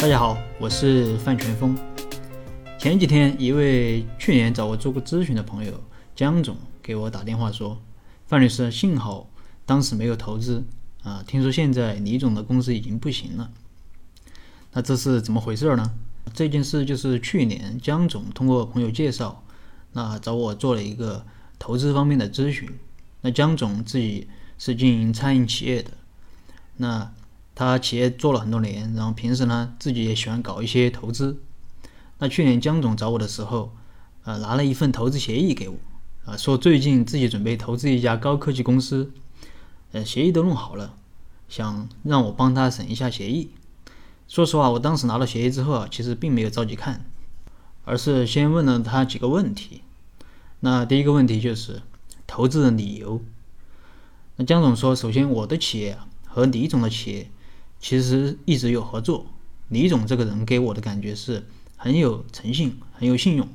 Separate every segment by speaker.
Speaker 1: 大家好，我是范全峰。前几天，一位去年找我做过咨询的朋友江总给我打电话说：“范律师，幸好当时没有投资啊，听说现在李总的公司已经不行了。那这是怎么回事呢？这件事就是去年江总通过朋友介绍，那找我做了一个投资方面的咨询。那江总自己是经营餐饮企业的，那。”他企业做了很多年，然后平时呢自己也喜欢搞一些投资。那去年江总找我的时候，呃，拿了一份投资协议给我，啊，说最近自己准备投资一家高科技公司，呃，协议都弄好了，想让我帮他审一下协议。说实话，我当时拿到协议之后啊，其实并没有着急看，而是先问了他几个问题。那第一个问题就是投资的理由。那江总说，首先我的企业啊和李总的企业。其实一直有合作，李总这个人给我的感觉是很有诚信、很有信用。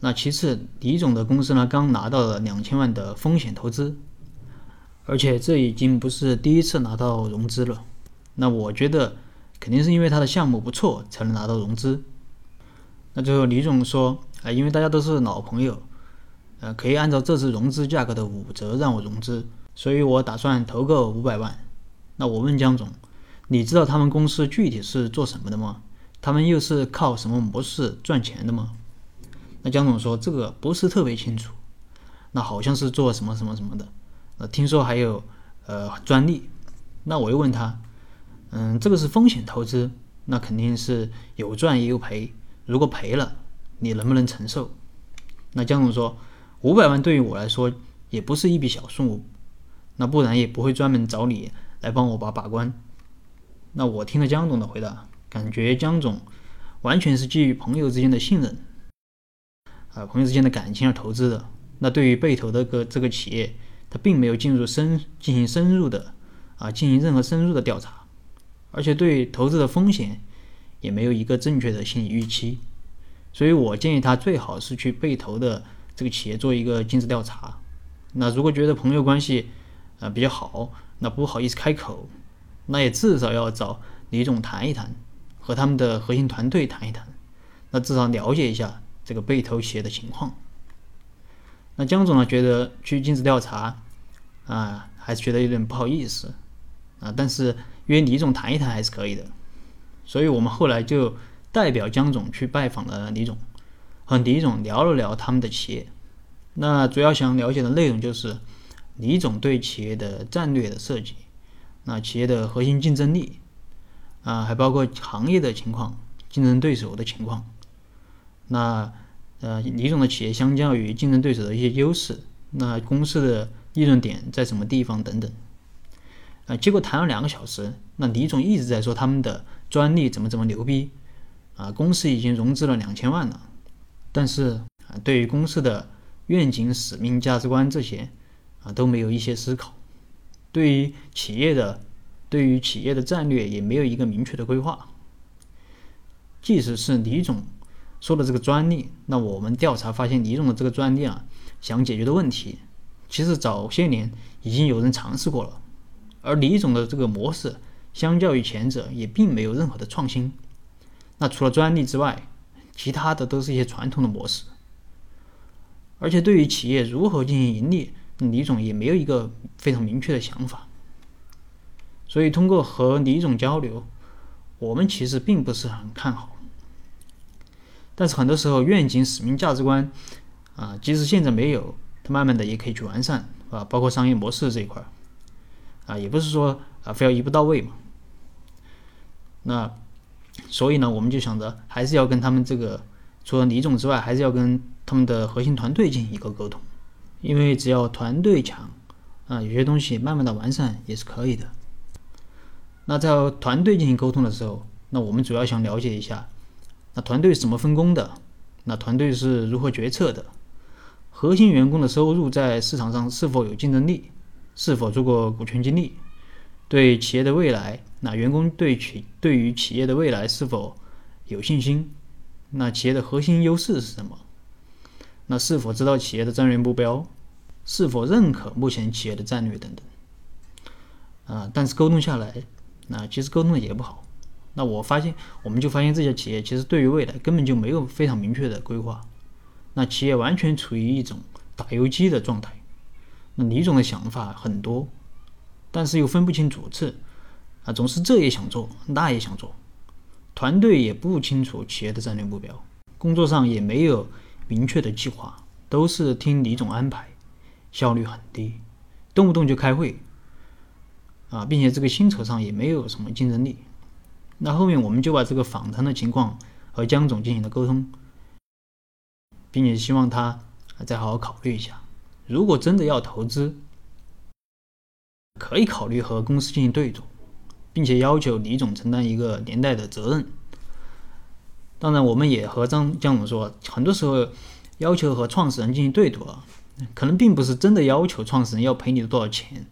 Speaker 1: 那其次，李总的公司呢刚拿到了两千万的风险投资，而且这已经不是第一次拿到融资了。那我觉得肯定是因为他的项目不错才能拿到融资。那最后李总说，啊，因为大家都是老朋友，呃，可以按照这次融资价格的五折让我融资，所以我打算投个五百万。那我问江总。你知道他们公司具体是做什么的吗？他们又是靠什么模式赚钱的吗？那江总说这个不是特别清楚，那好像是做什么什么什么的。呃，听说还有呃专利。那我又问他，嗯，这个是风险投资，那肯定是有赚也有赔。如果赔了，你能不能承受？那江总说，五百万对于我来说也不是一笔小数目，那不然也不会专门找你来帮我把把关。那我听了江总的回答，感觉江总完全是基于朋友之间的信任，啊，朋友之间的感情而投资的。那对于被投的个这个企业，他并没有进入深进行深入的啊进行任何深入的调查，而且对投资的风险也没有一个正确的心理预期。所以我建议他最好是去被投的这个企业做一个尽职调查。那如果觉得朋友关系啊比较好，那不好意思开口。那也至少要找李总谈一谈，和他们的核心团队谈一谈，那至少了解一下这个被投企业的情况。那江总呢，觉得去尽职调查，啊，还是觉得有点不好意思，啊，但是约李总谈一谈还是可以的。所以我们后来就代表江总去拜访了李总，和李总聊了聊他们的企业。那主要想了解的内容就是李总对企业的战略的设计。那企业的核心竞争力，啊，还包括行业的情况、竞争对手的情况。那呃，李总的企业相较于竞争对手的一些优势，那公司的利润点在什么地方等等。啊，结果谈了两个小时，那李总一直在说他们的专利怎么怎么牛逼，啊，公司已经融资了两千万了，但是啊，对于公司的愿景、使命、价值观这些，啊，都没有一些思考。对于企业的，对于企业的战略也没有一个明确的规划。即使是李总说的这个专利，那我们调查发现，李总的这个专利啊，想解决的问题，其实早些年已经有人尝试过了。而李总的这个模式，相较于前者，也并没有任何的创新。那除了专利之外，其他的都是一些传统的模式。而且对于企业如何进行盈利，李总也没有一个非常明确的想法，所以通过和李总交流，我们其实并不是很看好。但是很多时候，愿景、使命、价值观啊，即使现在没有，它慢慢的也可以去完善啊，包括商业模式这一块啊，也不是说啊非要一步到位嘛。那所以呢，我们就想着还是要跟他们这个除了李总之外，还是要跟他们的核心团队进行一个沟通。因为只要团队强，啊，有些东西慢慢的完善也是可以的。那在团队进行沟通的时候，那我们主要想了解一下，那团队是怎么分工的？那团队是如何决策的？核心员工的收入在市场上是否有竞争力？是否做过股权激励？对企业的未来，那员工对企对于企业的未来是否有信心？那企业的核心优势是什么？那是否知道企业的战略目标？是否认可目前企业的战略等等，啊，但是沟通下来，那其实沟通的也不好，那我发现，我们就发现这些企业其实对于未来根本就没有非常明确的规划，那企业完全处于一种打游击的状态。那李总的想法很多，但是又分不清主次，啊，总是这也想做，那也想做，团队也不清楚企业的战略目标，工作上也没有明确的计划，都是听李总安排，效率很低，动不动就开会，啊，并且这个薪酬上也没有什么竞争力。那后面我们就把这个访谈的情况和江总进行了沟通，并且希望他再好好考虑一下，如果真的要投资，可以考虑和公司进行对赌，并且要求李总承担一个连带的责任。当然，我们也和张江总说，很多时候要求和创始人进行对赌啊，可能并不是真的要求创始人要赔你多少钱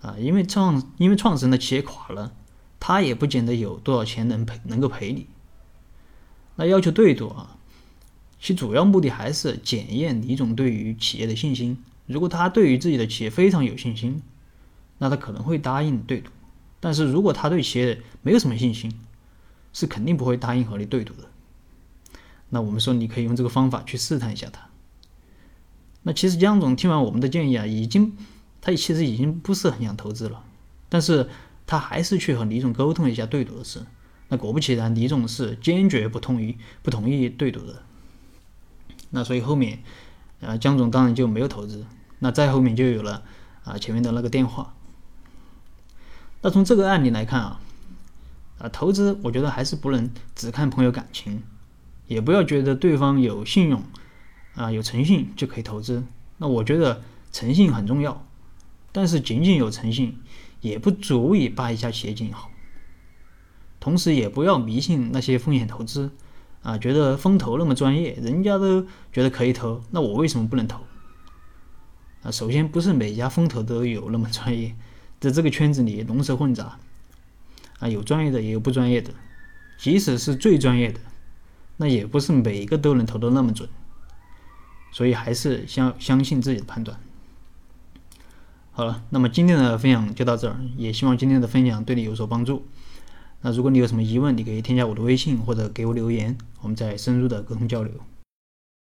Speaker 1: 啊，因为创因为创始人的企业垮了。他也不见得有多少钱能赔，能够赔你。那要求对赌啊，其主要目的还是检验李总对于企业的信心。如果他对于自己的企业非常有信心，那他可能会答应对赌；但是如果他对企业没有什么信心，是肯定不会答应和你对赌的。那我们说，你可以用这个方法去试探一下他。那其实江总听完我们的建议啊，已经他其实已经不是很想投资了，但是。他还是去和李总沟通了一下对赌的事，那果不其然，李总是坚决不同意不同意对赌的。那所以后面，啊，江总当然就没有投资。那再后面就有了啊前面的那个电话。那从这个案例来看啊，啊投资我觉得还是不能只看朋友感情，也不要觉得对方有信用啊有诚信就可以投资。那我觉得诚信很重要，但是仅仅有诚信。也不足以把一家企业经营好，同时也不要迷信那些风险投资，啊，觉得风投那么专业，人家都觉得可以投，那我为什么不能投？啊，首先不是每家风投都有那么专业，在这个圈子里龙蛇混杂，啊，有专业的也有不专业的，即使是最专业的，那也不是每一个都能投得那么准，所以还是相相信自己的判断。好了，那么今天的分享就到这儿，也希望今天的分享对你有所帮助。那如果你有什么疑问，你可以添加我的微信或者给我留言，我们再深入的沟通交流。